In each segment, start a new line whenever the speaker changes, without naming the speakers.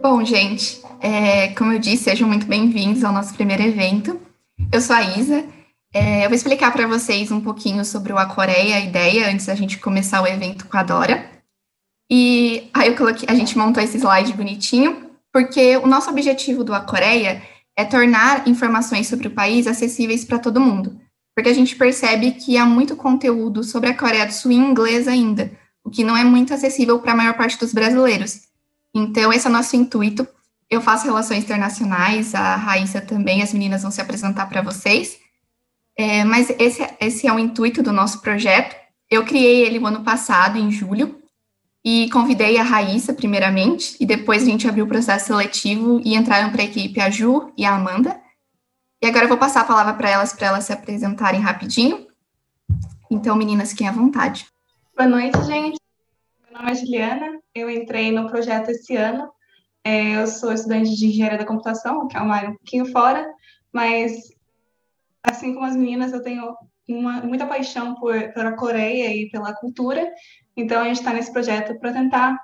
Bom, gente, é, como eu disse, sejam muito bem-vindos ao nosso primeiro evento. Eu sou a Isa. É, eu vou explicar para vocês um pouquinho sobre o A Coreia, a ideia, antes da gente começar o evento com a Dora. E aí eu coloquei, a gente montou esse slide bonitinho, porque o nosso objetivo do A Coreia é tornar informações sobre o país acessíveis para todo mundo. Porque a gente percebe que há muito conteúdo sobre a Coreia do Sul em inglês ainda, o que não é muito acessível para a maior parte dos brasileiros. Então, esse é o nosso intuito. Eu faço relações internacionais, a Raíssa também, as meninas vão se apresentar para vocês. É, mas esse, esse é o intuito do nosso projeto. Eu criei ele o ano passado, em julho, e convidei a Raíssa, primeiramente, e depois a gente abriu o processo seletivo e entraram para a equipe a Ju e a Amanda. E agora eu vou passar a palavra para elas, para elas se apresentarem rapidinho. Então, meninas, fiquem à vontade.
Boa noite, gente. Nome é Juliana, eu entrei no projeto esse ano. É, eu sou estudante de engenharia da computação, que é uma área um pouquinho fora, mas assim como as meninas, eu tenho uma, muita paixão por, pela Coreia e pela cultura, então a gente está nesse projeto para tentar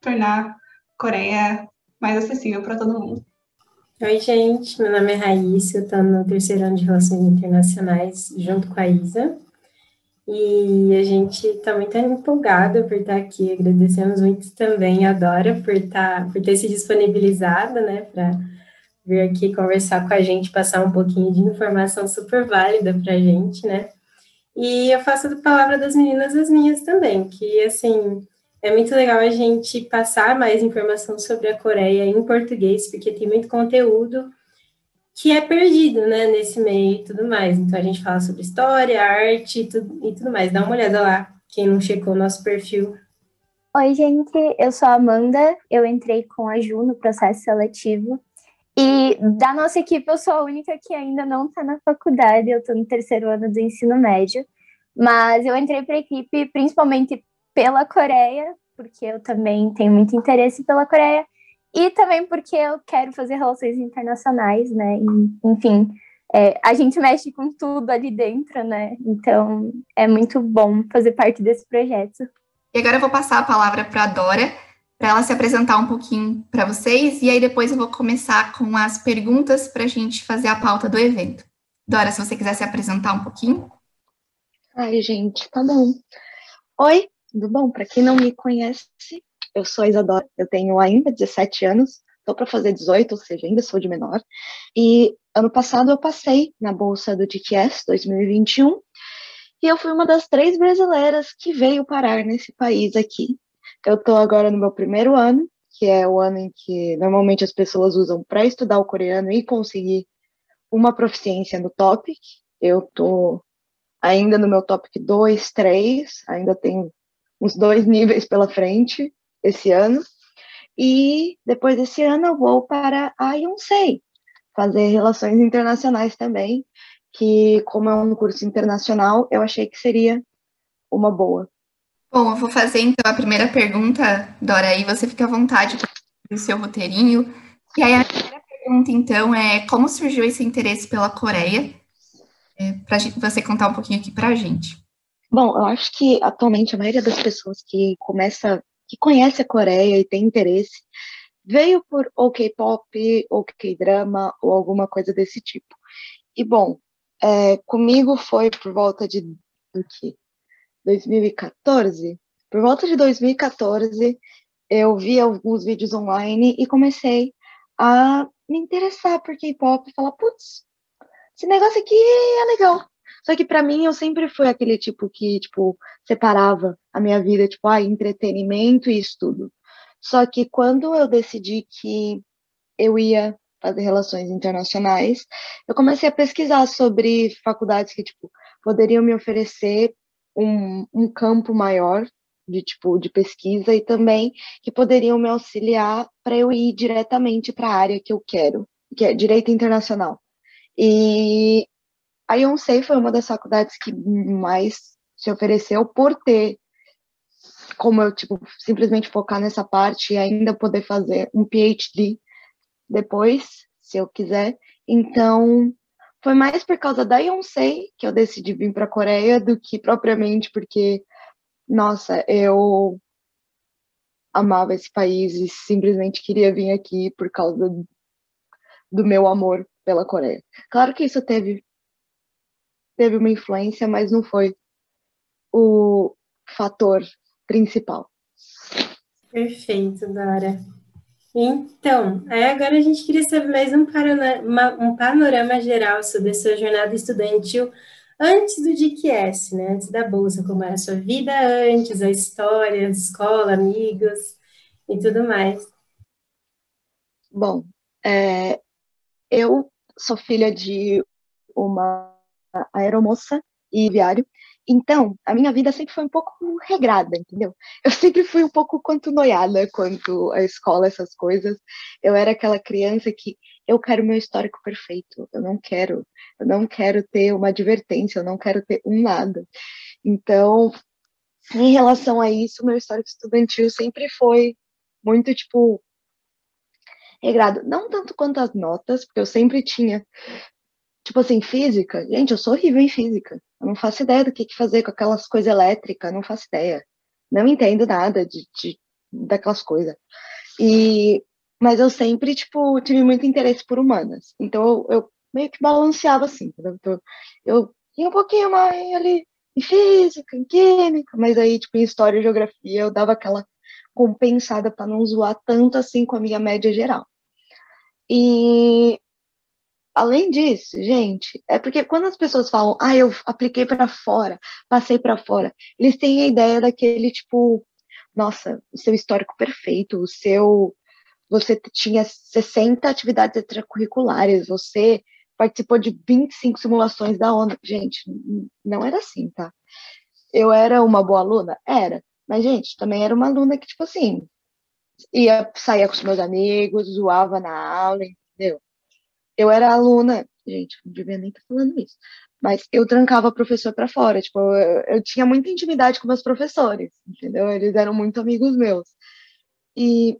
tornar a Coreia mais acessível para todo mundo.
Oi, gente, meu nome é Raíssa, eu estou no terceiro ano de Relações Internacionais junto com a Isa. E a gente está muito empolgada por estar aqui. Agradecemos muito também a Dora por, estar, por ter se disponibilizado, né, para vir aqui conversar com a gente, passar um pouquinho de informação super válida para a gente, né. E eu faço da palavra das meninas as minhas também, que, assim, é muito legal a gente passar mais informação sobre a Coreia em português, porque tem muito conteúdo que é perdido, né, nesse meio e tudo mais. Então, a gente fala sobre história, arte e tudo, e tudo mais. Dá uma olhada lá, quem não checou o nosso perfil.
Oi, gente, eu sou a Amanda, eu entrei com a Ju no processo seletivo. E da nossa equipe, eu sou a única que ainda não está na faculdade, eu estou no terceiro ano do ensino médio. Mas eu entrei para a equipe principalmente pela Coreia, porque eu também tenho muito interesse pela Coreia e também porque eu quero fazer relações internacionais, né? E, enfim, é, a gente mexe com tudo ali dentro, né? Então é muito bom fazer parte desse projeto.
E agora eu vou passar a palavra para a Dora, para ela se apresentar um pouquinho para vocês, e aí depois eu vou começar com as perguntas para a gente fazer a pauta do evento. Dora, se você quiser se apresentar um pouquinho.
Ai, gente, tá bom. Oi, tudo bom? Para quem não me conhece, eu sou a Isadora, eu tenho ainda 17 anos, estou para fazer 18, ou seja, ainda sou de menor. E ano passado eu passei na bolsa do TTS 2021 e eu fui uma das três brasileiras que veio parar nesse país aqui. Eu estou agora no meu primeiro ano, que é o ano em que normalmente as pessoas usam para estudar o coreano e conseguir uma proficiência no topic. Eu estou ainda no meu topic 2, 3, ainda tenho uns dois níveis pela frente esse ano. E depois desse ano eu vou para a Yonsei, fazer relações internacionais também, que como é um curso internacional, eu achei que seria uma boa.
Bom, eu vou fazer então a primeira pergunta, Dora, aí você fica à vontade do seu roteirinho. E aí a primeira pergunta, então, é como surgiu esse interesse pela Coreia? É, para você contar um pouquinho aqui para a gente.
Bom, eu acho que atualmente a maioria das pessoas que começa que conhece a Coreia e tem interesse, veio por ou K-pop, ou K-drama, ou alguma coisa desse tipo. E, bom, é, comigo foi por volta de do que? 2014? Por volta de 2014, eu vi alguns vídeos online e comecei a me interessar por K-pop e falar, putz, esse negócio aqui é legal. Só que para mim eu sempre fui aquele tipo que, tipo, separava a minha vida, tipo, ah, entretenimento e estudo. Só que quando eu decidi que eu ia fazer relações internacionais, eu comecei a pesquisar sobre faculdades que, tipo, poderiam me oferecer um, um campo maior de tipo de pesquisa e também que poderiam me auxiliar para eu ir diretamente para a área que eu quero, que é direito internacional. E a Yonsei foi uma das faculdades que mais se ofereceu por ter como eu tipo simplesmente focar nessa parte e ainda poder fazer um PhD depois, se eu quiser. Então, foi mais por causa da Yonsei que eu decidi vir para a Coreia do que propriamente porque nossa, eu amava esse país e simplesmente queria vir aqui por causa do meu amor pela Coreia. Claro que isso teve teve uma influência, mas não foi o fator principal.
Perfeito, Dora. Então, agora a gente queria saber mais um panorama, um panorama geral sobre a sua jornada estudantil antes do DQS, né? Antes da bolsa, como era a sua vida antes, a história, a escola, amigos e tudo mais.
Bom, é, eu sou filha de uma aeromoça e viário, então a minha vida sempre foi um pouco regrada, entendeu? Eu sempre fui um pouco quanto noiada quanto a escola, essas coisas. Eu era aquela criança que eu quero meu histórico perfeito, eu não quero, eu não quero ter uma advertência, eu não quero ter um nada. Então, em relação a isso, meu histórico estudantil sempre foi muito tipo regrado, não tanto quanto as notas, porque eu sempre tinha tipo assim, física, gente, eu sou horrível em física. Eu não faço ideia do que, fazer com aquelas coisas elétricas, não faço ideia. Não entendo nada de, de daquelas coisas. E mas eu sempre, tipo, tive muito interesse por humanas. Então eu, eu meio que balanceava assim, entendeu? Então, eu ia um pouquinho mais ali em física, em química, mas aí, tipo, em história e geografia eu dava aquela compensada para não zoar tanto assim com a minha média geral. E além disso, gente, é porque quando as pessoas falam, ah, eu apliquei para fora, passei para fora, eles têm a ideia daquele tipo, nossa, o seu histórico perfeito, o seu você tinha 60 atividades extracurriculares, você participou de 25 simulações da ONU. Gente, não era assim, tá? Eu era uma boa aluna? Era. Mas, gente, também era uma aluna que, tipo assim, ia sair com os meus amigos, zoava na aula, entendeu? Eu era aluna, gente, não devia nem estar falando isso, mas eu trancava professor para fora, tipo, eu, eu, tinha muita intimidade com meus professores, entendeu? Eles eram muito amigos meus. E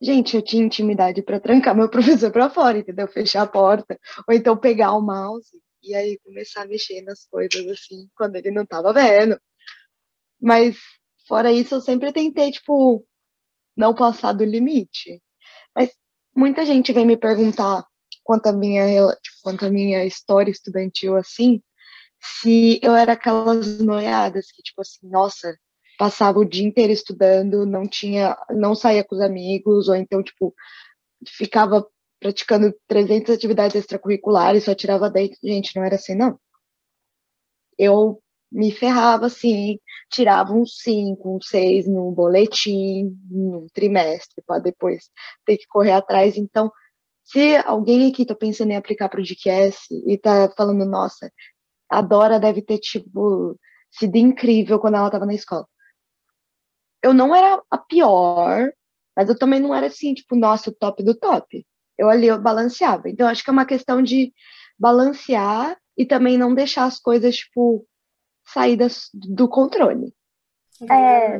Gente, eu tinha intimidade para trancar meu professor para fora, entendeu? Fechar a porta, ou então pegar o mouse e aí começar a mexer nas coisas assim, quando ele não estava vendo. Mas fora isso, eu sempre tentei, tipo, não passar do limite. Mas muita gente vem me perguntar quanto a minha, tipo, quanto a minha história estudantil assim, se eu era aquelas noiadas que, tipo assim, nossa, passava o dia inteiro estudando, não tinha, não saía com os amigos, ou então, tipo, ficava praticando 300 atividades extracurriculares, só tirava 10. Gente, não era assim, não. Eu me ferrava, assim, tirava um 5, um 6 no boletim, no trimestre, para depois ter que correr atrás. Então, se alguém aqui está pensando em aplicar para o DQS e está falando, nossa, a Dora deve ter, tipo, sido incrível quando ela estava na escola eu não era a pior, mas eu também não era assim, tipo, nossa, o top do top. Eu ali eu balanceava. Então, acho que é uma questão de balancear e também não deixar as coisas, tipo, saídas do controle.
É,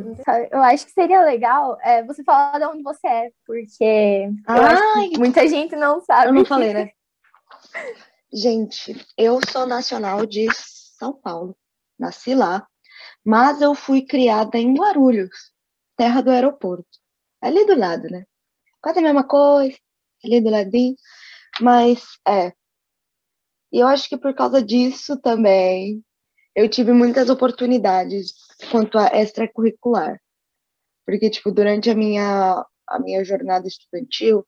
eu acho que seria legal é, você falar de onde você é, porque
Ai,
muita gente não sabe.
Eu não falei, né? gente, eu sou nacional de São Paulo. Nasci lá. Mas eu fui criada em Guarulhos, terra do aeroporto. Ali do lado, né? Quase a mesma coisa, ali do ladinho. Mas, é. E eu acho que por causa disso também, eu tive muitas oportunidades quanto a extracurricular. Porque, tipo, durante a minha, a minha jornada estudantil,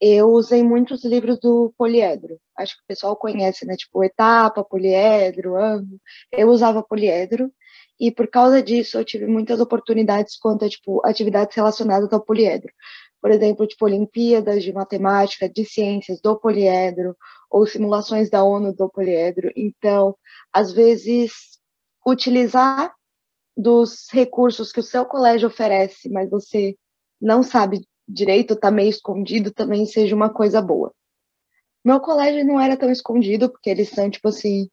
eu usei muitos livros do Poliedro. Acho que o pessoal conhece, né? Tipo, Etapa, Poliedro, Amo. Eu usava Poliedro e por causa disso eu tive muitas oportunidades quanto a tipo atividades relacionadas ao poliedro. Por exemplo, tipo Olimpíadas de matemática, de ciências do poliedro ou simulações da ONU do poliedro. Então, às vezes utilizar dos recursos que o seu colégio oferece, mas você não sabe direito, está meio escondido, também seja uma coisa boa. Meu colégio não era tão escondido, porque eles são, tipo assim,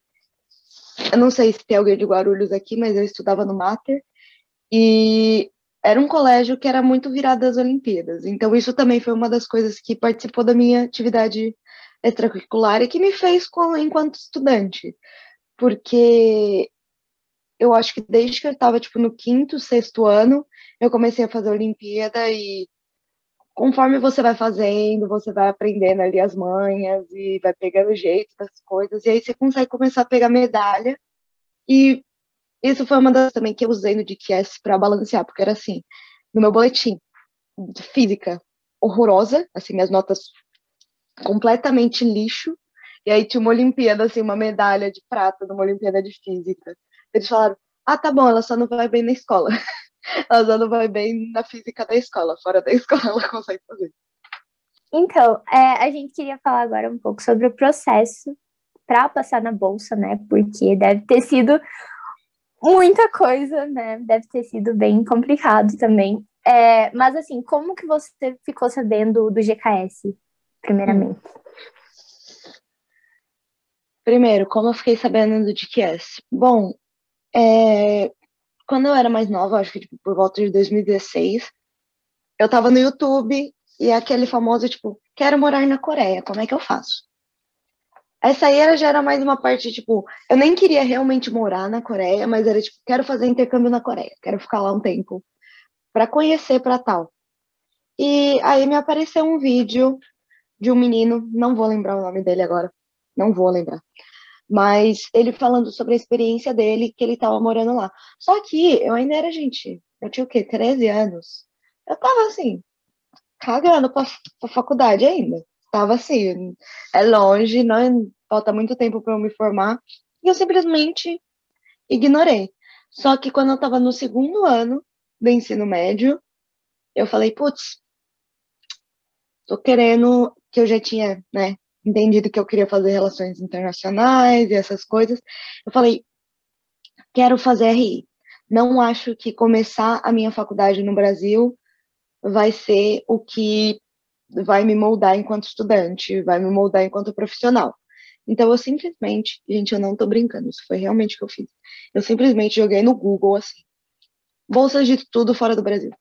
eu não sei se tem alguém de Guarulhos aqui, mas eu estudava no Mater. E era um colégio que era muito virado às Olimpíadas. Então, isso também foi uma das coisas que participou da minha atividade extracurricular e que me fez com, enquanto estudante. Porque eu acho que desde que eu estava tipo, no quinto, sexto ano, eu comecei a fazer Olimpíada e conforme você vai fazendo, você vai aprendendo ali as manhas e vai pegando o jeito das coisas, e aí você consegue começar a pegar medalha. E isso foi uma das também que eu usei no DQS para balancear, porque era assim, no meu boletim de física horrorosa, assim, minhas notas completamente lixo, e aí tinha uma Olimpíada, assim, uma medalha de prata numa Olimpíada de Física. Eles falaram, ah, tá bom, ela só não vai bem na escola. ela só não vai bem na física da escola, fora da escola ela consegue fazer.
Então, é, a gente queria falar agora um pouco sobre o processo para passar na bolsa, né? Porque deve ter sido muita coisa, né? Deve ter sido bem complicado também. É, mas assim, como que você ficou sabendo do GKS, primeiramente?
Primeiro, como eu fiquei sabendo do GKS? Bom, é, quando eu era mais nova, acho que tipo, por volta de 2016, eu tava no YouTube e aquele famoso, tipo, quero morar na Coreia, como é que eu faço? Essa aí era, já era mais uma parte, tipo, eu nem queria realmente morar na Coreia, mas era tipo, quero fazer intercâmbio na Coreia, quero ficar lá um tempo para conhecer para tal. E aí me apareceu um vídeo de um menino, não vou lembrar o nome dele agora, não vou lembrar. Mas ele falando sobre a experiência dele, que ele estava morando lá. Só que eu ainda era gente, eu tinha o quê? 13 anos. Eu tava assim, cagando pra, pra faculdade ainda. Tava assim, é longe, não falta muito tempo para eu me formar. E eu simplesmente ignorei. Só que quando eu estava no segundo ano do ensino médio, eu falei, putz, tô querendo, que eu já tinha, né, entendido que eu queria fazer relações internacionais e essas coisas. Eu falei, quero fazer RI. Não acho que começar a minha faculdade no Brasil vai ser o que vai me moldar enquanto estudante, vai me moldar enquanto profissional. Então eu simplesmente, gente, eu não tô brincando, isso foi realmente o que eu fiz. Eu simplesmente joguei no Google assim, bolsas de tudo fora do Brasil.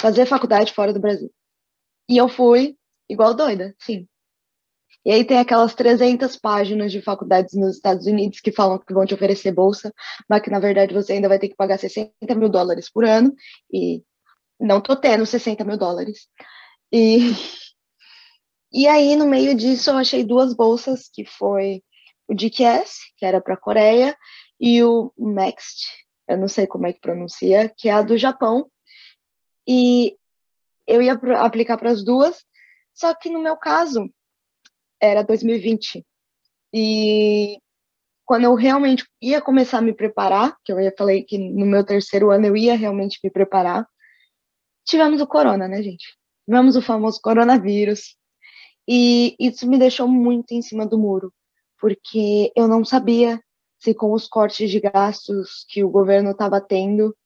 Fazer faculdade fora do Brasil. E eu fui igual doida, sim. E aí tem aquelas 300 páginas de faculdades nos Estados Unidos que falam que vão te oferecer bolsa, mas que na verdade você ainda vai ter que pagar 60 mil dólares por ano, e não tô tendo 60 mil dólares. E, e aí, no meio disso, eu achei duas bolsas, que foi o DQS, que era para a Coreia, e o Next, eu não sei como é que pronuncia, que é a do Japão. E eu ia aplicar para as duas, só que no meu caso, era 2020. E quando eu realmente ia começar a me preparar, que eu ia falei que no meu terceiro ano eu ia realmente me preparar, tivemos o corona, né, gente? Tivemos o famoso coronavírus. E isso me deixou muito em cima do muro, porque eu não sabia se com os cortes de gastos que o governo estava tendo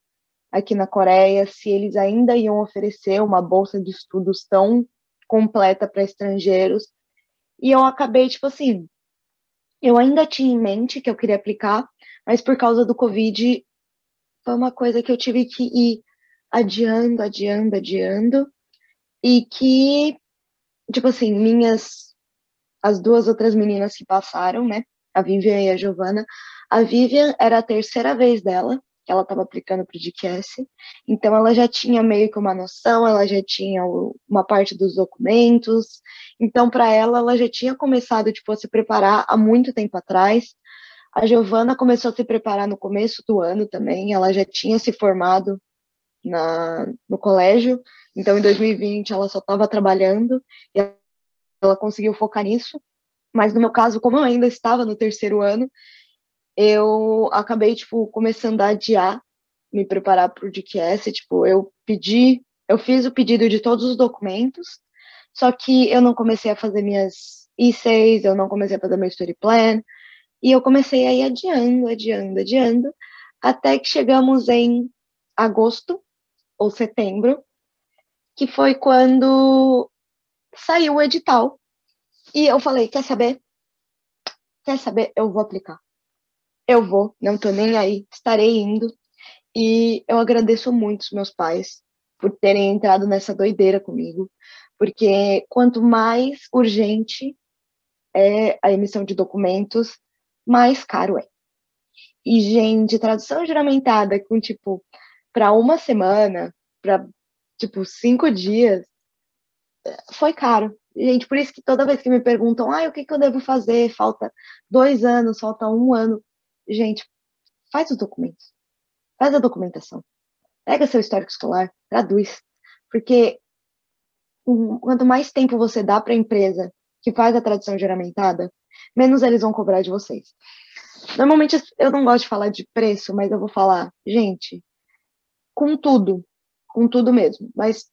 aqui na Coreia, se eles ainda iam oferecer uma bolsa de estudos tão completa para estrangeiros. E eu acabei, tipo assim, eu ainda tinha em mente que eu queria aplicar, mas por causa do Covid, foi uma coisa que eu tive que ir adiando, adiando, adiando, e que, tipo assim, minhas, as duas outras meninas que passaram, né, a Vivian e a Giovana, a Vivian era a terceira vez dela, que ela estava aplicando para o DQS, então ela já tinha meio que uma noção, ela já tinha uma parte dos documentos, então para ela, ela já tinha começado tipo, a se preparar há muito tempo atrás, a Giovana começou a se preparar no começo do ano também, ela já tinha se formado na, no colégio, então em 2020 ela só estava trabalhando e ela conseguiu focar nisso, mas no meu caso, como eu ainda estava no terceiro ano, eu acabei, tipo, começando a adiar, me preparar para o DQS, tipo, eu pedi, eu fiz o pedido de todos os documentos, só que eu não comecei a fazer minhas I6, eu não comecei a fazer meu study plan, e eu comecei a ir adiando, adiando, adiando, até que chegamos em agosto ou setembro, que foi quando saiu o edital. E eu falei, quer saber? Quer saber? Eu vou aplicar eu vou, não tô nem aí, estarei indo. E eu agradeço muito os meus pais por terem entrado nessa doideira comigo, porque quanto mais urgente é a emissão de documentos, mais caro é. E, gente, tradução juramentada com, tipo, para uma semana, para tipo cinco dias, foi caro. Gente, por isso que toda vez que me perguntam, ah, o que, que eu devo fazer? Falta dois anos, falta um ano. Gente, faz os documentos. Faz a documentação. Pega seu histórico escolar, traduz. Porque quanto mais tempo você dá para a empresa que faz a tradução juramentada, menos eles vão cobrar de vocês. Normalmente eu não gosto de falar de preço, mas eu vou falar, gente, com tudo, com tudo mesmo. Mas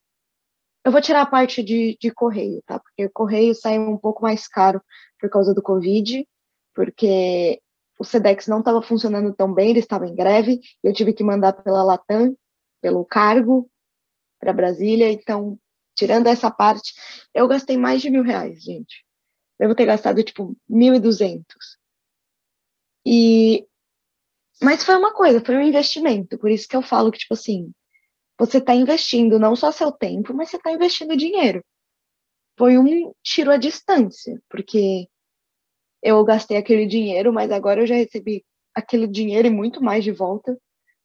eu vou tirar a parte de, de correio, tá? Porque o correio saiu um pouco mais caro por causa do Covid, porque o SEDEX não estava funcionando tão bem, ele estava em greve, eu tive que mandar pela Latam, pelo cargo, para Brasília, então, tirando essa parte, eu gastei mais de mil reais, gente. Devo ter gastado, tipo, mil e duzentos. E... Mas foi uma coisa, foi um investimento, por isso que eu falo que, tipo assim, você está investindo não só seu tempo, mas você está investindo dinheiro. Foi um tiro à distância, porque eu gastei aquele dinheiro, mas agora eu já recebi aquele dinheiro e muito mais de volta,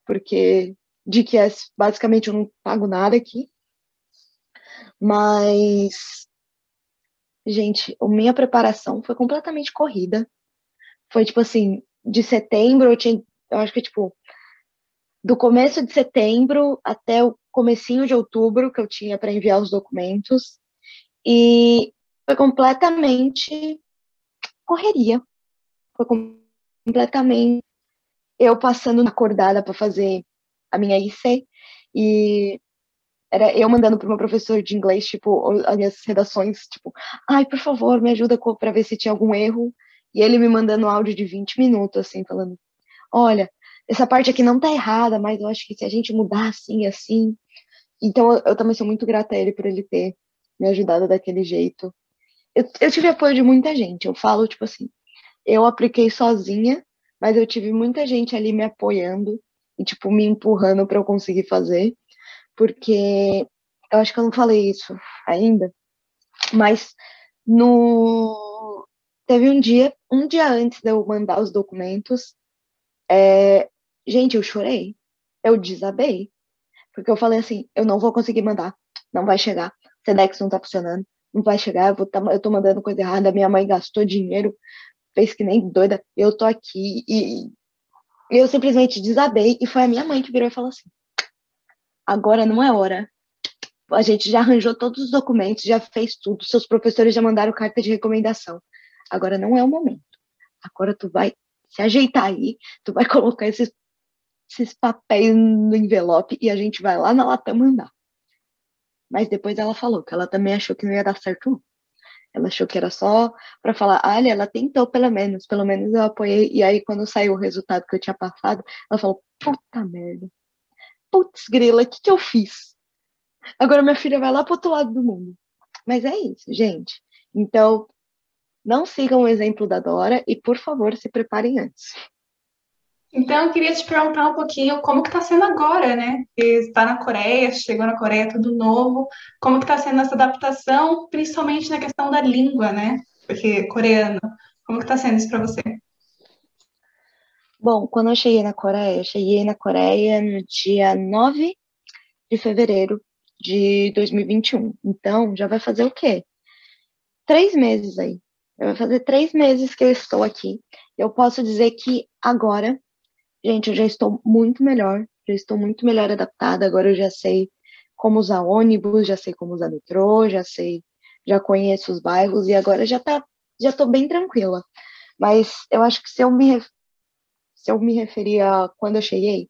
porque de que é basicamente eu não pago nada aqui. Mas, gente, a minha preparação foi completamente corrida. Foi tipo assim, de setembro eu tinha, eu acho que tipo, do começo de setembro até o comecinho de outubro que eu tinha para enviar os documentos e foi completamente correria. Foi completamente eu passando acordada para fazer a minha IC e era eu mandando para meu professor de inglês, tipo, as minhas redações, tipo, ai, por favor, me ajuda para ver se tinha algum erro. E ele me mandando um áudio de 20 minutos, assim, falando: olha, essa parte aqui não tá errada, mas eu acho que se a gente mudar assim, assim. Então eu, eu também sou muito grata a ele por ele ter me ajudado daquele jeito. Eu, eu tive apoio de muita gente. Eu falo, tipo assim, eu apliquei sozinha, mas eu tive muita gente ali me apoiando e, tipo, me empurrando para eu conseguir fazer. Porque eu acho que eu não falei isso ainda, mas no teve um dia, um dia antes de eu mandar os documentos, é, Gente, eu chorei. Eu desabei. Porque eu falei assim, eu não vou conseguir mandar. Não vai chegar. Sedex não tá funcionando. Não vai chegar. Eu, vou tá, eu tô mandando coisa errada. Minha mãe gastou dinheiro. Fez que nem doida. Eu tô aqui. E, eu simplesmente desabei. E foi a minha mãe que virou e falou assim: agora não é hora. A gente já arranjou todos os documentos, já fez tudo. Seus professores já mandaram carta de recomendação. Agora não é o momento. Agora tu vai se ajeitar aí, tu vai colocar esses esses papéis no envelope e a gente vai lá na lata mandar. Mas depois ela falou que ela também achou que não ia dar certo. Ela achou que era só para falar, olha, ela tentou pelo menos, pelo menos eu apoiei. E aí, quando saiu o resultado que eu tinha passado, ela falou, puta merda. Putz, grila, o que, que eu fiz? Agora minha filha vai lá pro outro lado do mundo. Mas é isso, gente. Então, não sigam o exemplo da Dora e, por favor, se preparem antes.
Então, eu queria te perguntar um pouquinho como que está sendo agora, né? Está na Coreia, chegou na Coreia, tudo novo. Como que está sendo essa adaptação, principalmente na questão da língua, né? Porque coreano. Como que está sendo isso para você?
Bom, quando eu cheguei na Coreia, eu cheguei na Coreia no dia 9 de fevereiro de 2021. Então, já vai fazer o quê? Três meses aí. Já vai fazer três meses que eu estou aqui. Eu posso dizer que agora Gente, eu já estou muito melhor, já estou muito melhor adaptada. Agora eu já sei como usar ônibus, já sei como usar metrô, já sei, já conheço os bairros e agora já tá, já estou bem tranquila. Mas eu acho que se eu me se eu me referir a quando eu cheguei,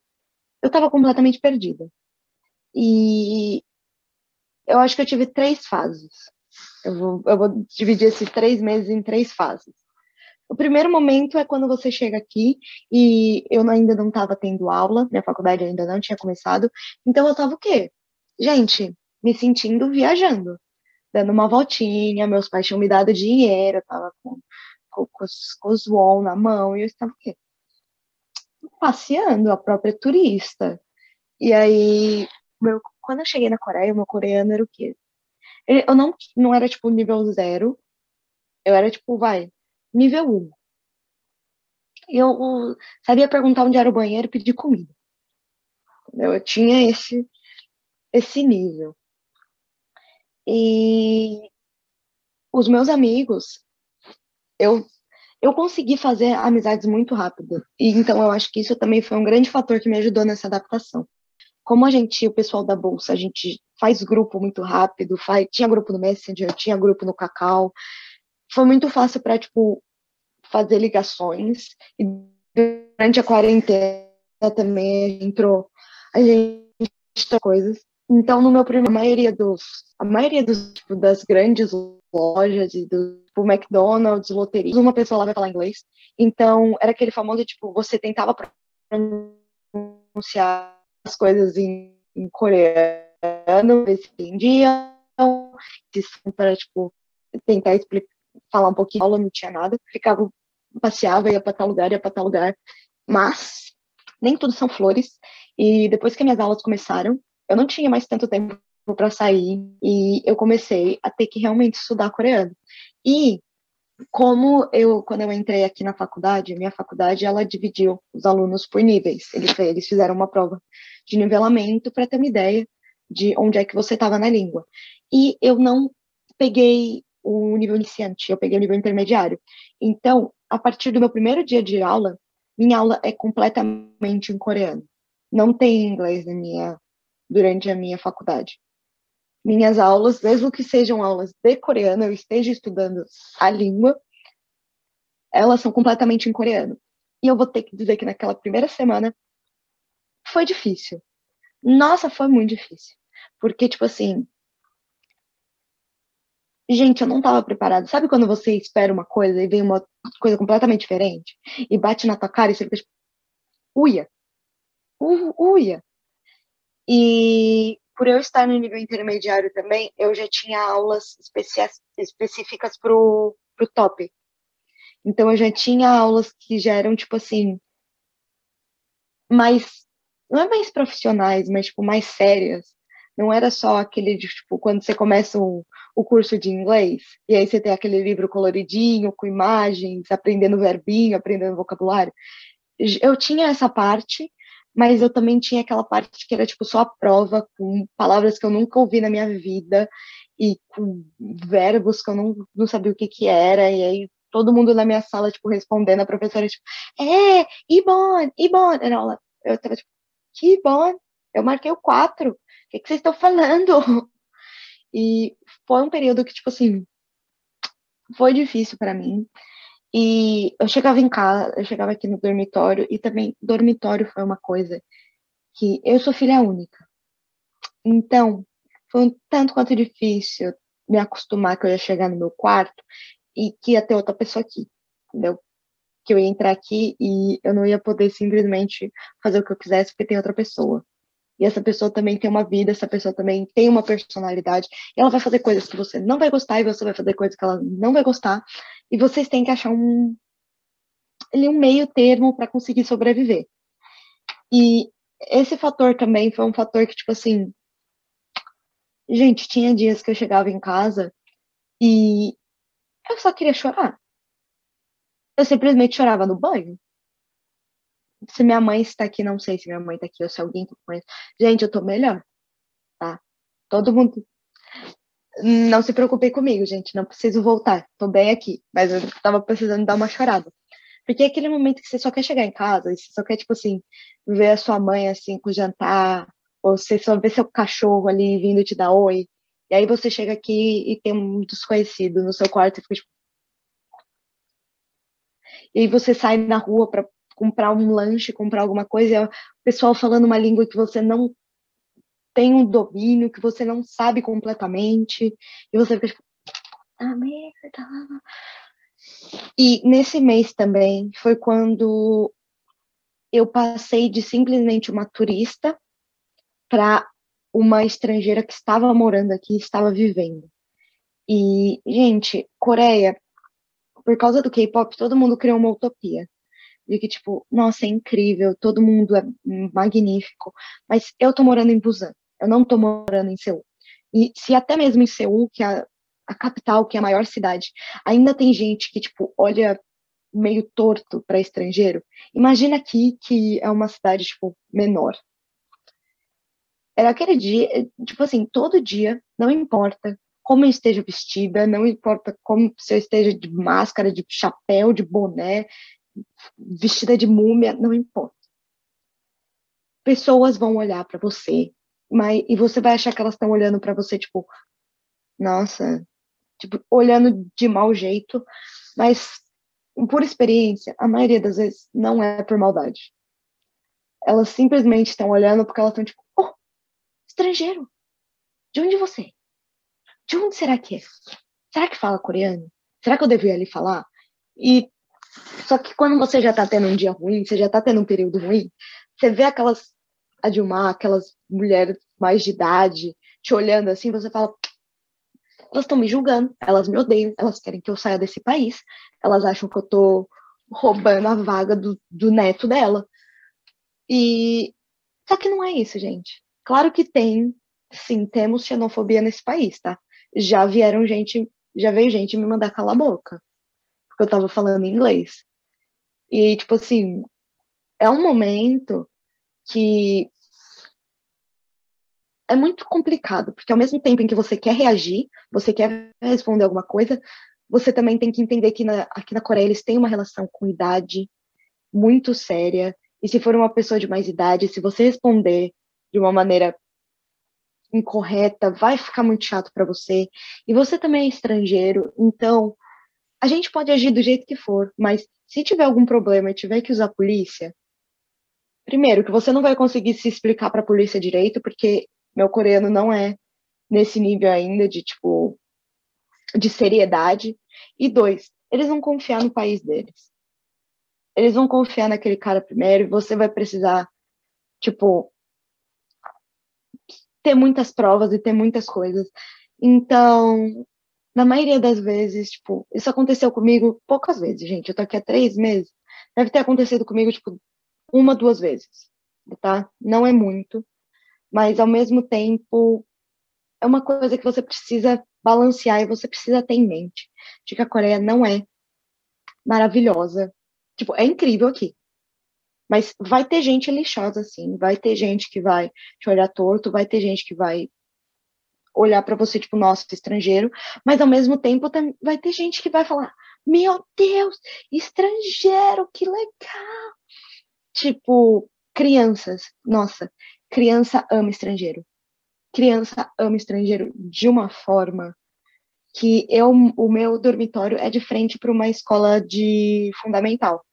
eu estava completamente perdida. E eu acho que eu tive três fases. Eu vou, eu vou dividir esses três meses em três fases. O primeiro momento é quando você chega aqui e eu ainda não estava tendo aula, minha faculdade ainda não tinha começado, então eu estava o quê? Gente, me sentindo viajando, dando uma voltinha, meus pais tinham me dado dinheiro, eu estava com, com, com, os, na mão e eu estava o quê? Passeando, a própria turista. E aí, meu, quando eu cheguei na Coreia, meu coreano era o quê? Eu não, não era tipo nível zero, eu era tipo, vai, nível 1. Eu sabia perguntar onde era o banheiro e pedir comida. Eu tinha esse, esse nível. E os meus amigos, eu, eu consegui fazer amizades muito rápido. E então eu acho que isso também foi um grande fator que me ajudou nessa adaptação. Como a gente, o pessoal da bolsa, a gente faz grupo muito rápido, faz, tinha grupo no Messenger, tinha grupo no Cacau. Foi muito fácil para tipo fazer ligações. E durante a quarentena também entrou a gente coisas. Então, no meu primeiro, a maioria dos, a maioria dos, tipo, das grandes lojas e do tipo, McDonald's, loterias, uma pessoa lá vai falar inglês. Então, era aquele famoso, tipo, você tentava pronunciar as coisas em, em coreano, ver se entendiam, para, tipo, tentar explicar, falar um pouquinho, aula não tinha nada, ficava, passeava, ia para tal lugar, ia para tal lugar, mas nem tudo são flores, e depois que minhas aulas começaram, eu não tinha mais tanto tempo para sair e eu comecei a ter que realmente estudar coreano. E como eu, quando eu entrei aqui na faculdade, minha faculdade, ela dividiu os alunos por níveis. Eles, eles fizeram uma prova de nivelamento para ter uma ideia de onde é que você estava na língua. E eu não peguei o nível iniciante, eu peguei o nível intermediário. Então, a partir do meu primeiro dia de aula, minha aula é completamente em coreano. Não tem inglês na minha durante a minha faculdade. Minhas aulas, mesmo que sejam aulas de coreano, eu esteja estudando a língua, elas são completamente em coreano. E eu vou ter que dizer que naquela primeira semana foi difícil. Nossa, foi muito difícil. Porque, tipo assim. Gente, eu não estava preparada. Sabe quando você espera uma coisa e vem uma coisa completamente diferente? E bate na tua cara e você fica tipo. Uia! Uia! E por eu estar no nível intermediário também, eu já tinha aulas específicas para o top. Então, eu já tinha aulas que já eram, tipo assim, mais. Não é mais profissionais, mas, tipo, mais sérias. Não era só aquele, de, tipo, quando você começa o, o curso de inglês, e aí você tem aquele livro coloridinho, com imagens, aprendendo verbinho, aprendendo vocabulário. Eu tinha essa parte, mas eu também tinha aquela parte que era tipo só a prova com palavras que eu nunca ouvi na minha vida e com verbos que eu não, não sabia o que que era e aí todo mundo na minha sala tipo respondendo a professora tipo é Ibon Ibon ela eu tava tipo que Ibon eu marquei o quatro o que que vocês estão falando e foi um período que tipo assim foi difícil para mim e eu chegava em casa, eu chegava aqui no dormitório, e também dormitório foi uma coisa que eu sou filha única. Então, foi um tanto quanto difícil me acostumar que eu ia chegar no meu quarto e que ia ter outra pessoa aqui, entendeu? Que eu ia entrar aqui e eu não ia poder simplesmente fazer o que eu quisesse porque tem outra pessoa. E essa pessoa também tem uma vida, essa pessoa também tem uma personalidade. E ela vai fazer coisas que você não vai gostar e você vai fazer coisas que ela não vai gostar. E vocês têm que achar um, ali, um meio termo para conseguir sobreviver. E esse fator também foi um fator que, tipo assim. Gente, tinha dias que eu chegava em casa e eu só queria chorar. Eu simplesmente chorava no banho se minha mãe está aqui, não sei se minha mãe está aqui ou se alguém que conhece. Gente, eu tô melhor, tá? Todo mundo. Não se preocupem comigo, gente, não preciso voltar. Tô bem aqui, mas eu tava precisando dar uma chorada. Porque é aquele momento que você só quer chegar em casa, e você só quer, tipo assim, ver a sua mãe, assim, com o jantar, ou você só vê seu cachorro ali vindo te dar oi. E aí você chega aqui e tem um desconhecido no seu quarto e fica tipo. E aí você sai na rua para comprar um lanche, comprar alguma coisa, o pessoal falando uma língua que você não tem um domínio, que você não sabe completamente, e você fica tipo, ah, merda. E nesse mês também foi quando eu passei de simplesmente uma turista para uma estrangeira que estava morando aqui, estava vivendo. E, gente, Coreia, por causa do K-pop, todo mundo criou uma utopia de que, tipo, nossa, é incrível, todo mundo é magnífico, mas eu tô morando em Busan, eu não tô morando em Seul. E se até mesmo em Seul, que é a capital, que é a maior cidade, ainda tem gente que, tipo, olha meio torto para estrangeiro, imagina aqui que é uma cidade, tipo, menor. Era aquele dia, tipo assim, todo dia, não importa como eu esteja vestida, não importa como se eu esteja de máscara, de chapéu, de boné, vestida de múmia, não importa. Pessoas vão olhar para você, mas e você vai achar que elas estão olhando para você tipo, nossa, tipo, olhando de mau jeito, mas por experiência, a maioria das vezes não é por maldade. Elas simplesmente estão olhando porque elas estão tipo, oh, estrangeiro, de onde você é? de onde será que é? Será que fala coreano? Será que eu devia ali falar? E só que quando você já tá tendo um dia ruim, você já tá tendo um período ruim, você vê aquelas a Dilma, aquelas mulheres mais de idade te olhando assim, você fala, elas estão me julgando, elas me odeiam, elas querem que eu saia desse país, elas acham que eu tô roubando a vaga do, do neto dela. E só que não é isso, gente. Claro que tem, sim, temos xenofobia nesse país, tá? já vieram gente, já veio gente me mandar calar a boca, porque eu tava falando inglês. E, tipo assim, é um momento que é muito complicado, porque ao mesmo tempo em que você quer reagir, você quer responder alguma coisa, você também tem que entender que na, aqui na Coreia eles têm uma relação com idade muito séria, e se for uma pessoa de mais idade, se você responder de uma maneira incorreta, vai ficar muito chato para você. E você também é estrangeiro, então a gente pode agir do jeito que for, mas se tiver algum problema e tiver que usar a polícia, primeiro que você não vai conseguir se explicar para a polícia direito, porque meu coreano não é nesse nível ainda de tipo de seriedade. E dois, eles vão confiar no país deles. Eles vão confiar naquele cara primeiro e você vai precisar tipo ter muitas provas e ter muitas coisas. Então, na maioria das vezes, tipo, isso aconteceu comigo poucas vezes, gente. Eu tô aqui há três meses. Deve ter acontecido comigo, tipo, uma, duas vezes, tá? Não é muito. Mas, ao mesmo tempo, é uma coisa que você precisa balancear e você precisa ter em mente de que a Coreia não é maravilhosa. Tipo, é incrível aqui. Mas vai ter gente lixosa, assim, vai ter gente que vai te olhar torto, vai ter gente que vai olhar para você, tipo, nossa, estrangeiro, mas ao mesmo tempo vai ter gente que vai falar, meu Deus, estrangeiro, que legal! Tipo, crianças, nossa, criança ama estrangeiro. Criança ama estrangeiro de uma forma que eu, o meu dormitório é de frente para uma escola de fundamental.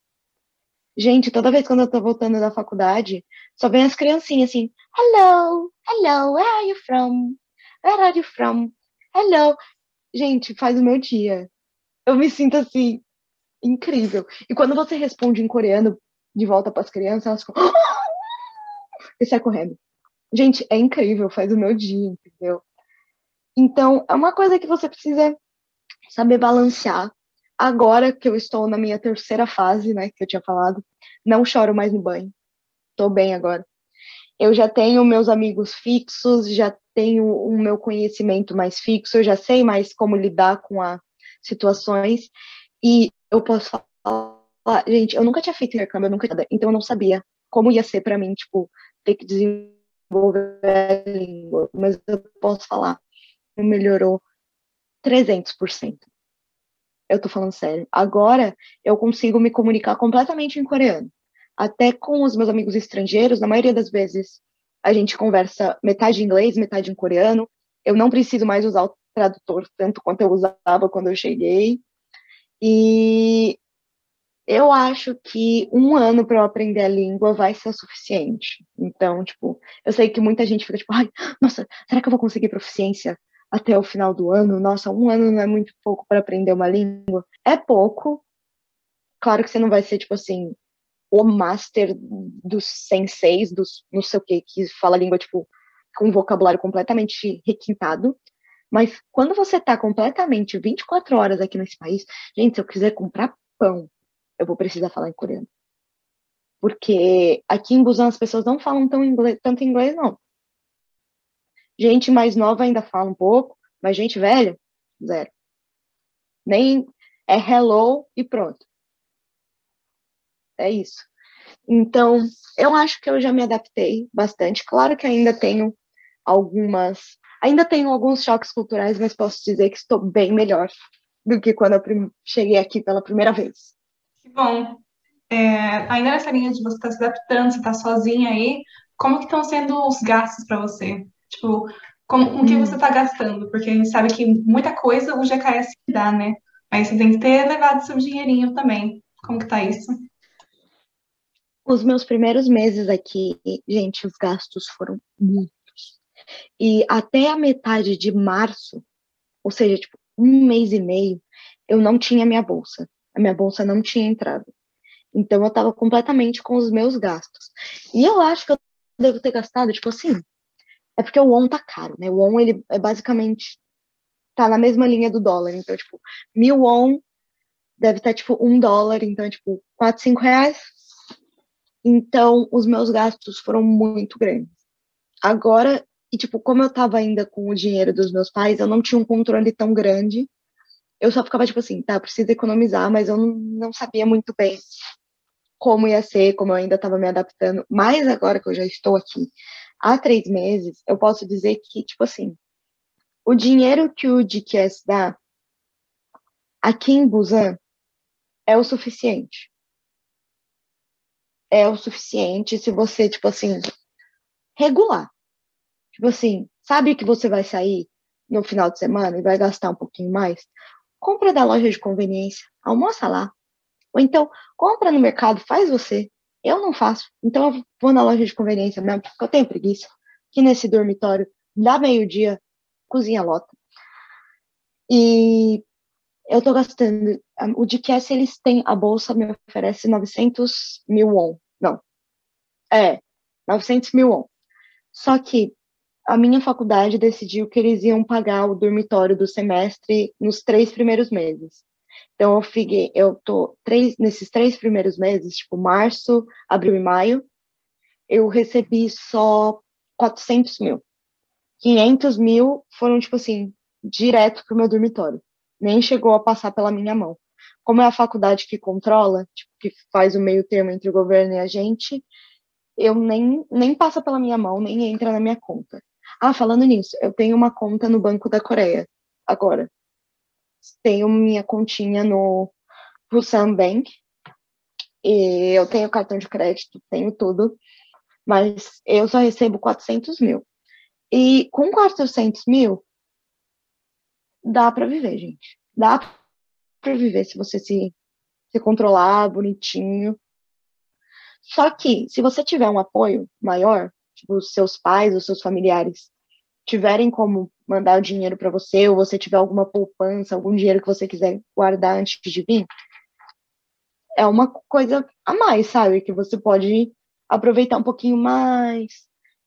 Gente, toda vez quando eu tô voltando da faculdade, só vem as criancinhas assim, hello, hello, where are you from? Where are you from? Hello. Gente, faz o meu dia. Eu me sinto assim, incrível. E quando você responde em coreano de volta para as crianças, elas ficam. e sai correndo. Gente, é incrível, faz o meu dia, entendeu? Então, é uma coisa que você precisa saber balancear Agora que eu estou na minha terceira fase, né, que eu tinha falado, não choro mais no banho. Tô bem agora. Eu já tenho meus amigos fixos, já tenho o meu conhecimento mais fixo, eu já sei mais como lidar com as situações e eu posso falar, gente, eu nunca tinha feito intercâmbio, eu nunca tinha, então eu não sabia como ia ser para mim, tipo, ter que desenvolver a língua, mas eu posso falar, melhorou 300%. Eu tô falando sério. Agora eu consigo me comunicar completamente em coreano. Até com os meus amigos estrangeiros, na maioria das vezes, a gente conversa metade em inglês, metade em coreano. Eu não preciso mais usar o tradutor tanto quanto eu usava quando eu cheguei. E eu acho que um ano para eu aprender a língua vai ser o suficiente. Então, tipo, eu sei que muita gente fica tipo, ai, nossa, será que eu vou conseguir proficiência até o final do ano. Nossa, um ano não é muito pouco para aprender uma língua. É pouco. Claro que você não vai ser, tipo assim, o master dos senseis, dos não sei o que, que fala língua, tipo, com um vocabulário completamente requintado. Mas quando você tá completamente 24 horas aqui nesse país, gente, se eu quiser comprar pão, eu vou precisar falar em coreano. Porque aqui em Busan as pessoas não falam tão inglês, tanto inglês, não. Gente mais nova ainda fala um pouco, mas gente velha, zero. Nem é hello e pronto. É isso. Então, eu acho que eu já me adaptei bastante. Claro que ainda tenho algumas. Ainda tenho alguns choques culturais, mas posso dizer que estou bem melhor do que quando eu cheguei aqui pela primeira vez.
Que bom. É, ainda nessa linha de você estar tá se adaptando, você está sozinha aí, como que estão sendo os gastos para você? Tipo, com, com que você está gastando? Porque a gente sabe que muita coisa o GKS dá, né? Mas você tem que ter levado seu dinheirinho também. Como que tá isso?
Os meus primeiros meses aqui, gente, os gastos foram muitos. E até a metade de março, ou seja, tipo, um mês e meio, eu não tinha minha bolsa. A minha bolsa não tinha entrado. Então eu estava completamente com os meus gastos. E eu acho que eu devo ter gastado, tipo assim, é porque o ON tá caro, né? O ON, ele é basicamente, tá na mesma linha do dólar. Então, tipo, mil ON deve estar, tá, tipo, um dólar. Então, tipo, quatro, cinco reais. Então, os meus gastos foram muito grandes. Agora, e, tipo, como eu tava ainda com o dinheiro dos meus pais, eu não tinha um controle tão grande. Eu só ficava, tipo assim, tá, preciso economizar, mas eu não, sabia muito bem como ia ser, como eu ainda estava me adaptando. Mas agora que eu já estou aqui há três meses, eu posso dizer que, tipo assim, o dinheiro que o DQS dá aqui em Busan é o suficiente. É o suficiente se você, tipo assim, regular. Tipo assim, sabe que você vai sair no final de semana e vai gastar um pouquinho mais? Compra da loja de conveniência, almoça lá, ou então, compra no mercado, faz você. Eu não faço. Então, eu vou na loja de conveniência mesmo, porque eu tenho preguiça. Aqui nesse dormitório, dá meio-dia, cozinha lota. E eu tô gastando. O DQS, eles têm, a bolsa me oferece 900 mil won. É, 900 mil won. Só que a minha faculdade decidiu que eles iam pagar o dormitório do semestre nos três primeiros meses. Então, eu fiquei, eu tô três, nesses três primeiros meses, tipo março, abril e maio, eu recebi só 400 mil. 500 mil foram, tipo assim, direto pro meu dormitório. Nem chegou a passar pela minha mão. Como é a faculdade que controla, tipo, que faz o meio termo entre o governo e a gente, eu nem, nem passa pela minha mão, nem entra na minha conta. Ah, falando nisso, eu tenho uma conta no Banco da Coreia, agora tenho minha continha no Busan Bank. E eu tenho cartão de crédito, tenho tudo, mas eu só recebo 400 mil. E com 400 mil, dá para viver, gente. Dá para viver se você se, se controlar bonitinho. Só que, se você tiver um apoio maior, tipo, os seus pais, os seus familiares, tiverem como mandar o dinheiro para você, ou você tiver alguma poupança, algum dinheiro que você quiser guardar antes de vir, é uma coisa a mais, sabe? Que você pode aproveitar um pouquinho mais,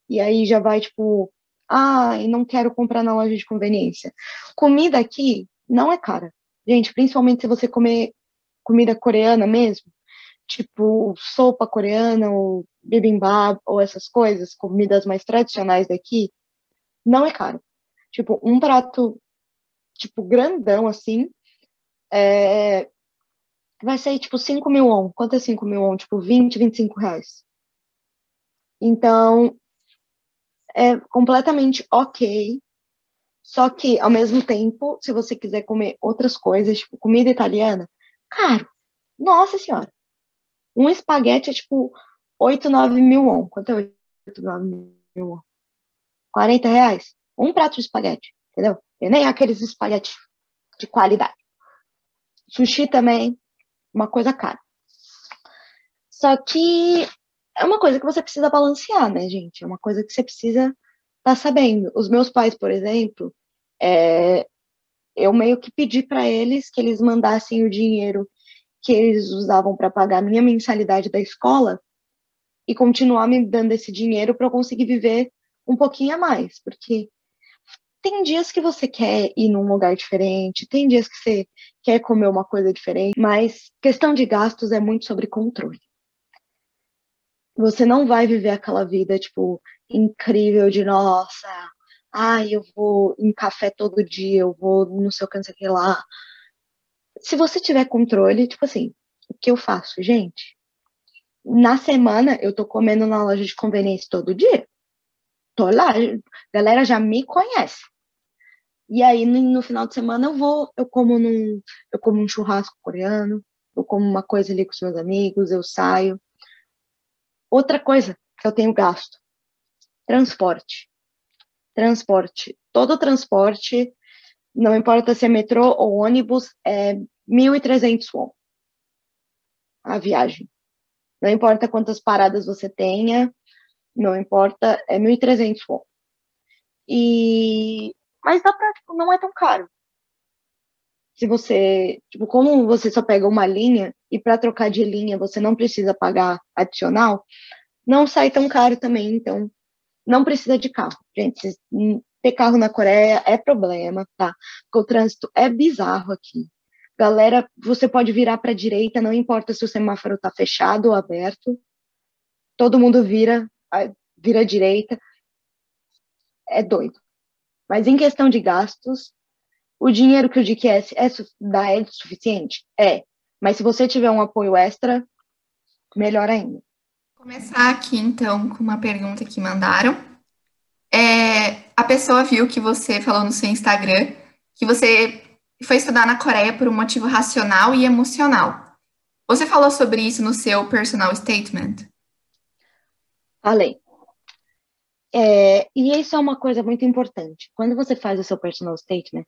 e aí já vai, tipo, ah, não quero comprar na loja de conveniência. Comida aqui não é cara. Gente, principalmente se você comer comida coreana mesmo, tipo sopa coreana, ou bibimbap, ou essas coisas, comidas mais tradicionais daqui, não é caro. Tipo, um prato, tipo, grandão, assim, é... vai sair, tipo, 5 mil on. Quanto é 5 mil on? Tipo, 20, 25 reais. Então, é completamente ok. Só que, ao mesmo tempo, se você quiser comer outras coisas, tipo, comida italiana, caro. Nossa senhora. Um espaguete é, tipo, 8, 9 mil on. Quanto é 8, 9 mil on? 40 reais. Um prato de espaguete, entendeu? E nem aqueles espaguete de qualidade. Sushi também, uma coisa cara. Só que é uma coisa que você precisa balancear, né, gente? É uma coisa que você precisa estar tá sabendo. Os meus pais, por exemplo, é, eu meio que pedi para eles que eles mandassem o dinheiro que eles usavam para pagar minha mensalidade da escola e continuar me dando esse dinheiro para eu conseguir viver um pouquinho a mais, porque tem dias que você quer ir num lugar diferente, tem dias que você quer comer uma coisa diferente, mas questão de gastos é muito sobre controle. Você não vai viver aquela vida, tipo, incrível de nossa, ai, eu vou em café todo dia, eu vou no seu câncer lá. Se você tiver controle, tipo assim, o que eu faço, gente? Na semana eu tô comendo na loja de conveniência todo dia tô lá, galera já me conhece. E aí no, no, final de semana eu vou, eu como num, eu como um churrasco coreano, eu como uma coisa ali com os meus amigos, eu saio. Outra coisa que eu tenho gasto, transporte. Transporte. Todo transporte, não importa se é metrô ou ônibus, é 1.300 won a viagem. Não importa quantas paradas você tenha, não importa, é 1.300 won. E mas dá pra, tipo, não é tão caro. Se você, tipo, como você só pega uma linha e para trocar de linha você não precisa pagar adicional, não sai tão caro também, então não precisa de carro. Gente, ter carro na Coreia é problema, tá? Porque o trânsito é bizarro aqui. Galera, você pode virar para a direita, não importa se o semáforo está fechado ou aberto. Todo mundo vira, vira à direita. É doido. Mas em questão de gastos, o dinheiro que o DQS é, dá é suficiente? É. Mas se você tiver um apoio extra, melhor ainda.
Vou começar aqui, então, com uma pergunta que mandaram. É, a pessoa viu que você falou no seu Instagram que você foi estudar na Coreia por um motivo racional e emocional. Você falou sobre isso no seu personal statement?
Falei. É, e isso é uma coisa muito importante. Quando você faz o seu personal statement,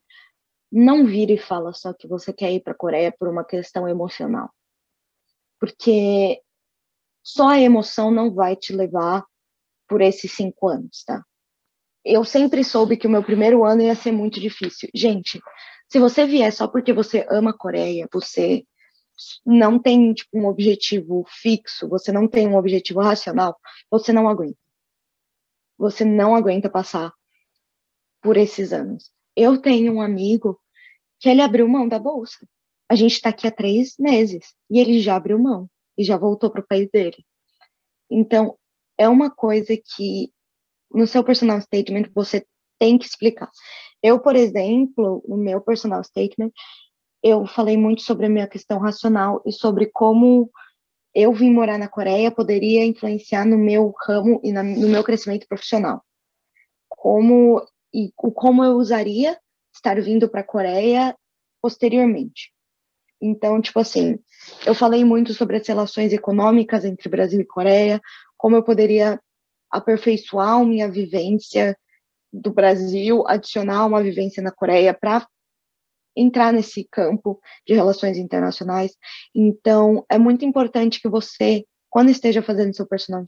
não vire e fala só que você quer ir para a Coreia por uma questão emocional. Porque só a emoção não vai te levar por esses cinco anos, tá? Eu sempre soube que o meu primeiro ano ia ser muito difícil. Gente, se você vier só porque você ama a Coreia, você não tem tipo, um objetivo fixo, você não tem um objetivo racional, você não aguenta. Você não aguenta passar por esses anos. Eu tenho um amigo que ele abriu mão da bolsa. A gente está aqui há três meses e ele já abriu mão e já voltou para o país dele. Então, é uma coisa que no seu personal statement você tem que explicar. Eu, por exemplo, no meu personal statement, eu falei muito sobre a minha questão racional e sobre como eu vim morar na Coreia poderia influenciar no meu ramo e na, no meu crescimento profissional. Como e como eu usaria estar vindo para a Coreia posteriormente. Então, tipo assim, eu falei muito sobre as relações econômicas entre Brasil e Coreia, como eu poderia aperfeiçoar minha vivência do Brasil, adicionar uma vivência na Coreia para entrar nesse campo de relações internacionais. Então, é muito importante que você, quando esteja fazendo seu personal,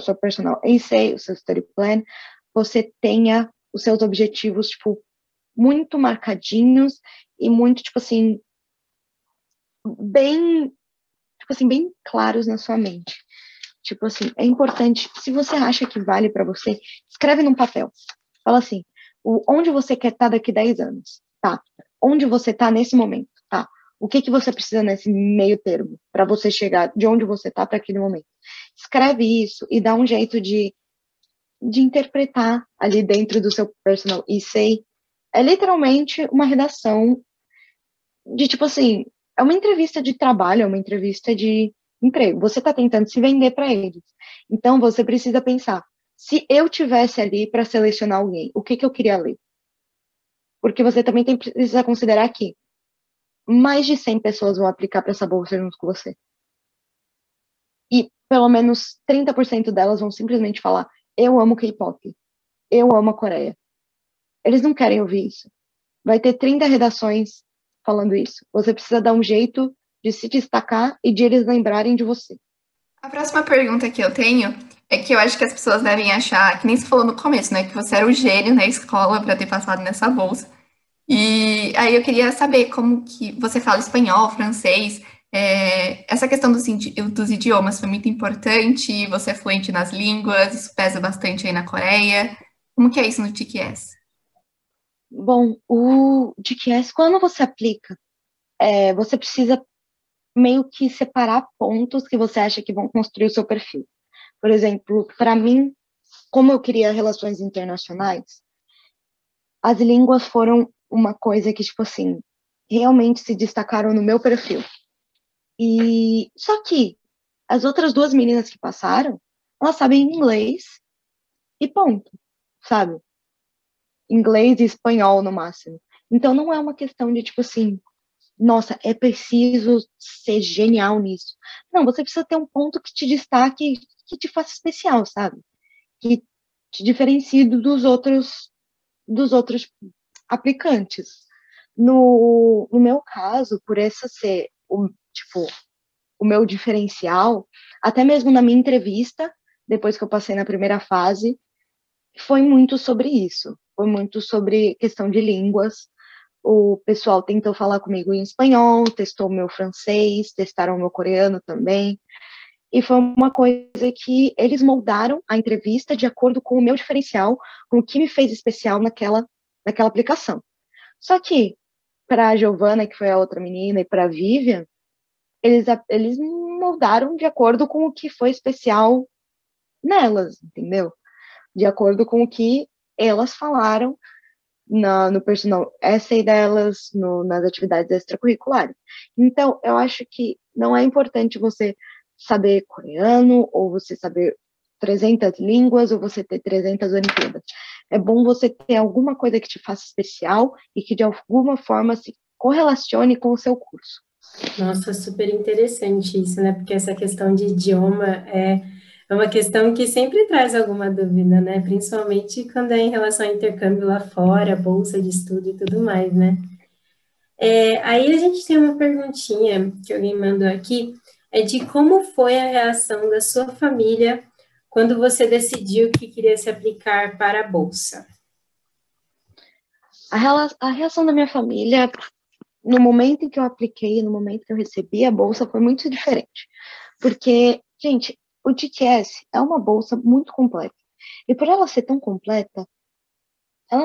seu personal essay, o seu study plan, você tenha os seus objetivos, tipo, muito marcadinhos e muito, tipo assim, bem, tipo assim, bem claros na sua mente. Tipo assim, é importante, se você acha que vale para você, escreve num papel. Fala assim, o, onde você quer estar daqui 10 anos, tá? Onde você está nesse momento, tá? O que que você precisa nesse meio termo para você chegar de onde você está para aquele momento? Escreve isso e dá um jeito de de interpretar ali dentro do seu personal essay. É literalmente uma redação de tipo assim, é uma entrevista de trabalho, é uma entrevista de emprego. Você está tentando se vender para eles. Então você precisa pensar se eu tivesse ali para selecionar alguém, o que, que eu queria ler? Porque você também tem, precisa considerar que mais de 100 pessoas vão aplicar para essa bolsa junto com você. E pelo menos 30% delas vão simplesmente falar: Eu amo K-pop. Eu amo a Coreia. Eles não querem ouvir isso. Vai ter 30 redações falando isso. Você precisa dar um jeito de se destacar e de eles lembrarem de você.
A próxima pergunta que eu tenho é que eu acho que as pessoas devem achar, que nem se falou no começo, né? Que você era o gênio na escola para ter passado nessa bolsa. E aí eu queria saber como que você fala espanhol, francês. É, essa questão dos, dos, idiomas foi muito importante. Você é fluente nas línguas, isso pesa bastante aí na Coreia. Como que é isso no TQS?
Bom, o TQS, quando você aplica, é, você precisa meio que separar pontos que você acha que vão construir o seu perfil. Por exemplo, para mim, como eu queria relações internacionais, as línguas foram uma coisa que, tipo assim, realmente se destacaram no meu perfil. E só que as outras duas meninas que passaram, elas sabem inglês e ponto. sabe? Inglês e espanhol no máximo. Então não é uma questão de tipo assim, nossa, é preciso ser genial nisso. Não, você precisa ter um ponto que te destaque, que te faça especial, sabe? Que te diferencie dos outros dos outros aplicantes. No, no meu caso, por essa ser o tipo o meu diferencial, até mesmo na minha entrevista, depois que eu passei na primeira fase, foi muito sobre isso. Foi muito sobre questão de línguas. O pessoal tentou falar comigo em espanhol, testou meu francês, testaram meu coreano também. E foi uma coisa que eles moldaram a entrevista de acordo com o meu diferencial, com o que me fez especial naquela, naquela aplicação. Só que, para a Giovana, que foi a outra menina, e para a Vivian, eles, eles moldaram de acordo com o que foi especial nelas, entendeu? De acordo com o que elas falaram na, no personal essay delas, no, nas atividades extracurriculares. Então, eu acho que não é importante você saber coreano, ou você saber 300 línguas, ou você ter 300 Olimpíadas. É bom você ter alguma coisa que te faça especial e que de alguma forma se correlacione com o seu curso.
Nossa, super interessante isso, né? Porque essa questão de idioma é, é uma questão que sempre traz alguma dúvida, né? Principalmente quando é em relação ao intercâmbio lá fora, bolsa de estudo e tudo mais, né? É, aí a gente tem uma perguntinha que alguém mandou aqui, é de como foi a reação da sua família quando você decidiu que queria se aplicar para a bolsa?
A, reação da minha família no momento em que eu apliquei, no momento que eu recebi a bolsa, foi muito diferente. Porque, gente, o TTS é uma bolsa muito completa. E por ela ser tão completa, ela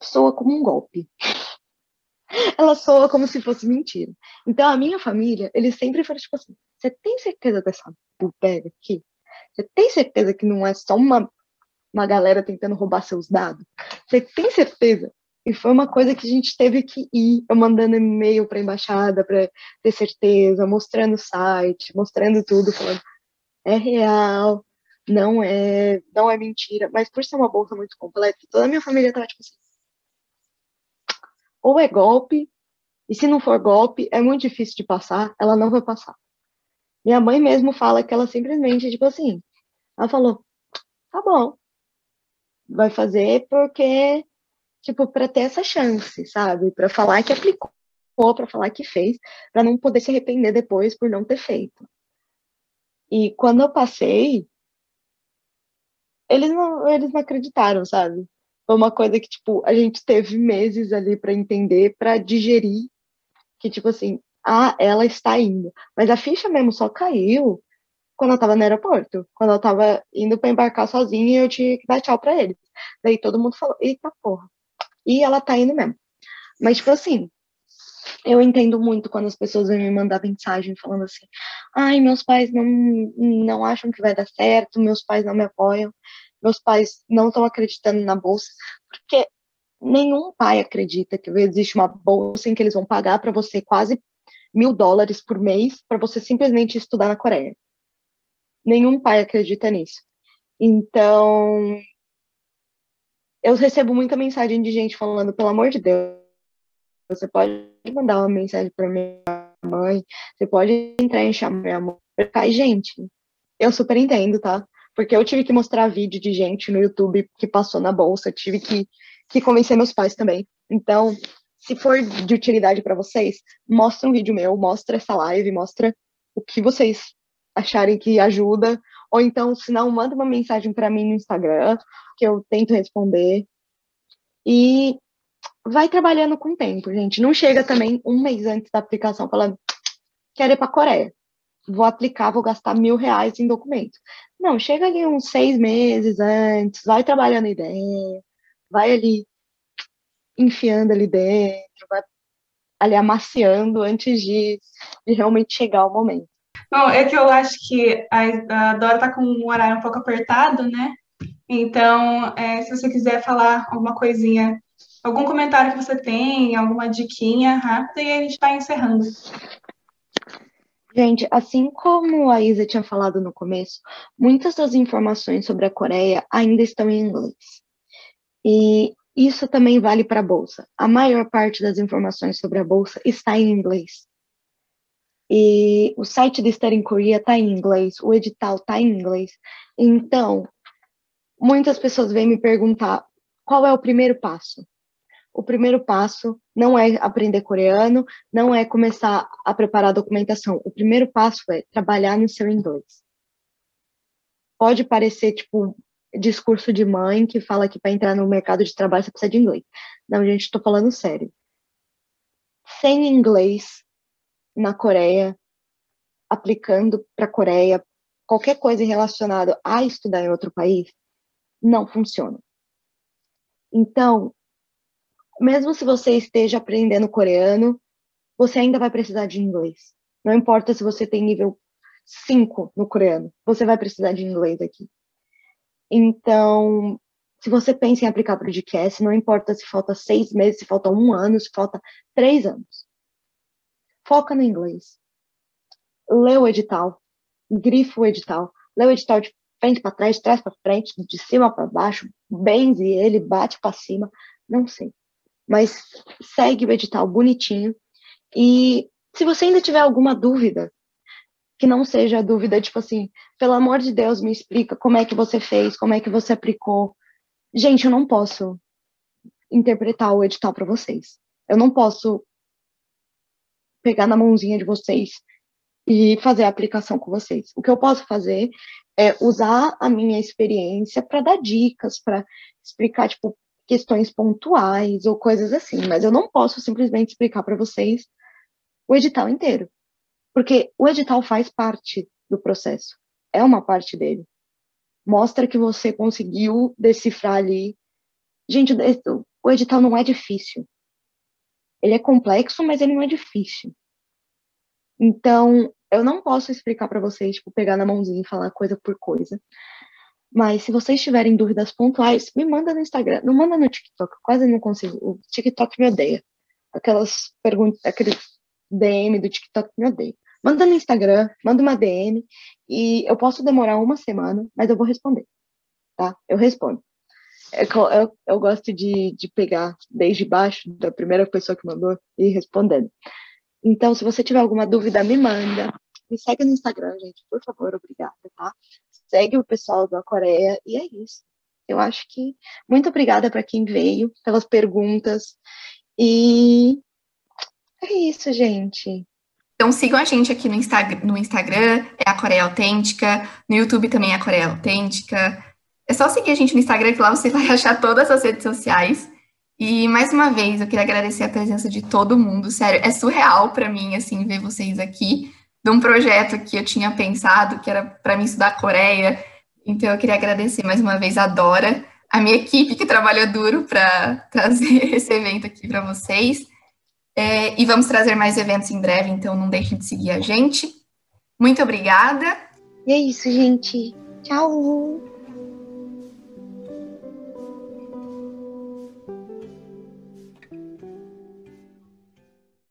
soa como um golpe. ela soa como se fosse mentira. Então, a minha família, eles sempre foram tipo assim: você tem certeza dessa pega aqui? Você tem certeza que não é só uma, uma galera tentando roubar seus dados? Você tem certeza? E foi uma coisa que a gente teve que ir, mandando e-mail para a embaixada para ter certeza, mostrando o site, mostrando tudo, falando é real, não é, não é mentira. Mas por ser uma bolsa muito completa, toda a minha família estava tipo assim, ou é golpe, e se não for golpe, é muito difícil de passar, ela não vai passar. Minha mãe mesmo fala que ela simplesmente, tipo assim, ela falou, tá bom, vai fazer porque tipo, para ter essa chance, sabe? Para falar que aplicou, para falar que fez, para não poder se arrepender depois por não ter feito. E quando eu passei, eles não, eles não acreditaram, sabe? Foi uma coisa que, tipo, a gente teve meses ali para entender, para digerir, que, tipo assim, ah, ela está indo. Mas a ficha mesmo só caiu quando eu tava no aeroporto, quando eu tava indo para embarcar sozinha e eu tinha que dar tchau para eles. Daí todo mundo falou: eita porra, e ela tá indo mesmo. Mas, tipo assim, eu entendo muito quando as pessoas vêm me mandar mensagem falando assim: ai, meus pais não, não acham que vai dar certo, meus pais não me apoiam, meus pais não estão acreditando na bolsa, porque nenhum pai acredita que existe uma bolsa em que eles vão pagar para você quase mil dólares por mês para você simplesmente estudar na Coreia. Nenhum pai acredita nisso. Então, eu recebo muita mensagem de gente falando, pelo amor de Deus, você pode mandar uma mensagem para minha mãe, você pode entrar em chamar minha mãe. Cai, gente, eu super entendo, tá? Porque eu tive que mostrar vídeo de gente no YouTube que passou na bolsa, tive que, que convencer meus pais também. Então, se for de utilidade para vocês, mostra um vídeo meu, mostra essa live, mostra o que vocês acharem que ajuda, ou então, se não, manda uma mensagem para mim no Instagram, que eu tento responder. E vai trabalhando com o tempo, gente. Não chega também um mês antes da aplicação falando, quero ir para a Coreia. Vou aplicar, vou gastar mil reais em documento. Não, chega ali uns seis meses antes, vai trabalhando a ideia, vai ali enfiando ali dentro, vai ali amaciando antes de, de realmente chegar o momento.
Bom, é que eu acho que a, a Dora está com um horário um pouco apertado, né? Então, é, se você quiser falar alguma coisinha, algum comentário que você tem, alguma diquinha rápida, e a gente está encerrando.
Gente, assim como a Isa tinha falado no começo, muitas das informações sobre a Coreia ainda estão em inglês. E isso também vale para a bolsa. A maior parte das informações sobre a bolsa está em inglês. E o site do Study in Korea está em inglês, o edital está em inglês. Então, muitas pessoas vêm me perguntar qual é o primeiro passo. O primeiro passo não é aprender coreano, não é começar a preparar a documentação. O primeiro passo é trabalhar no seu inglês. Pode parecer tipo discurso de mãe que fala que para entrar no mercado de trabalho você precisa de inglês. Não, gente, estou falando sério. Sem inglês na Coreia, aplicando para a Coreia, qualquer coisa relacionada a estudar em outro país, não funciona. Então, mesmo se você esteja aprendendo coreano, você ainda vai precisar de inglês. Não importa se você tem nível 5 no coreano, você vai precisar de inglês aqui. Então, se você pensa em aplicar para o DCAS, não importa se falta seis meses, se falta um ano, se falta três anos. Foca no inglês. Lê o edital. Grifa o edital. Lê o edital de frente para trás, de trás para frente, de cima para baixo, benze ele, bate para cima, não sei. Mas segue o edital bonitinho. E se você ainda tiver alguma dúvida, que não seja dúvida, tipo assim, pelo amor de Deus, me explica como é que você fez, como é que você aplicou. Gente, eu não posso interpretar o edital para vocês. Eu não posso pegar na mãozinha de vocês e fazer a aplicação com vocês. O que eu posso fazer é usar a minha experiência para dar dicas, para explicar tipo questões pontuais ou coisas assim, mas eu não posso simplesmente explicar para vocês o edital inteiro. Porque o edital faz parte do processo, é uma parte dele. Mostra que você conseguiu decifrar ali. Gente, o edital não é difícil. Ele é complexo, mas ele não é difícil. Então, eu não posso explicar para vocês, tipo, pegar na mãozinha e falar coisa por coisa. Mas se vocês tiverem dúvidas pontuais, me manda no Instagram. Não manda no TikTok, quase não consigo. O TikTok me odeia. Aquelas perguntas, aquele DM do TikTok me odeia. Manda no Instagram, manda uma DM e eu posso demorar uma semana, mas eu vou responder, tá? Eu respondo. Eu, é eu, eu gosto de, de pegar desde baixo, da primeira pessoa que mandou, e ir respondendo. Então, se você tiver alguma dúvida, me manda. Me segue no Instagram, gente, por favor, obrigada, tá? Segue o pessoal da Coreia e é isso. Eu acho que muito obrigada para quem veio, pelas perguntas. E é isso, gente.
Então sigam a gente aqui no, Insta no Instagram, é a Coreia Autêntica, no YouTube também é a Coreia Autêntica. É só seguir a gente no Instagram, que lá você vai achar todas as redes sociais. E mais uma vez, eu queria agradecer a presença de todo mundo. Sério, é surreal para mim assim ver vocês aqui de um projeto que eu tinha pensado que era para mim estudar Coreia. Então eu queria agradecer mais uma vez a Dora, a minha equipe que trabalhou duro para trazer esse evento aqui para vocês. É, e vamos trazer mais eventos em breve, então não deixem de seguir a gente. Muito obrigada.
E é isso, gente. Tchau.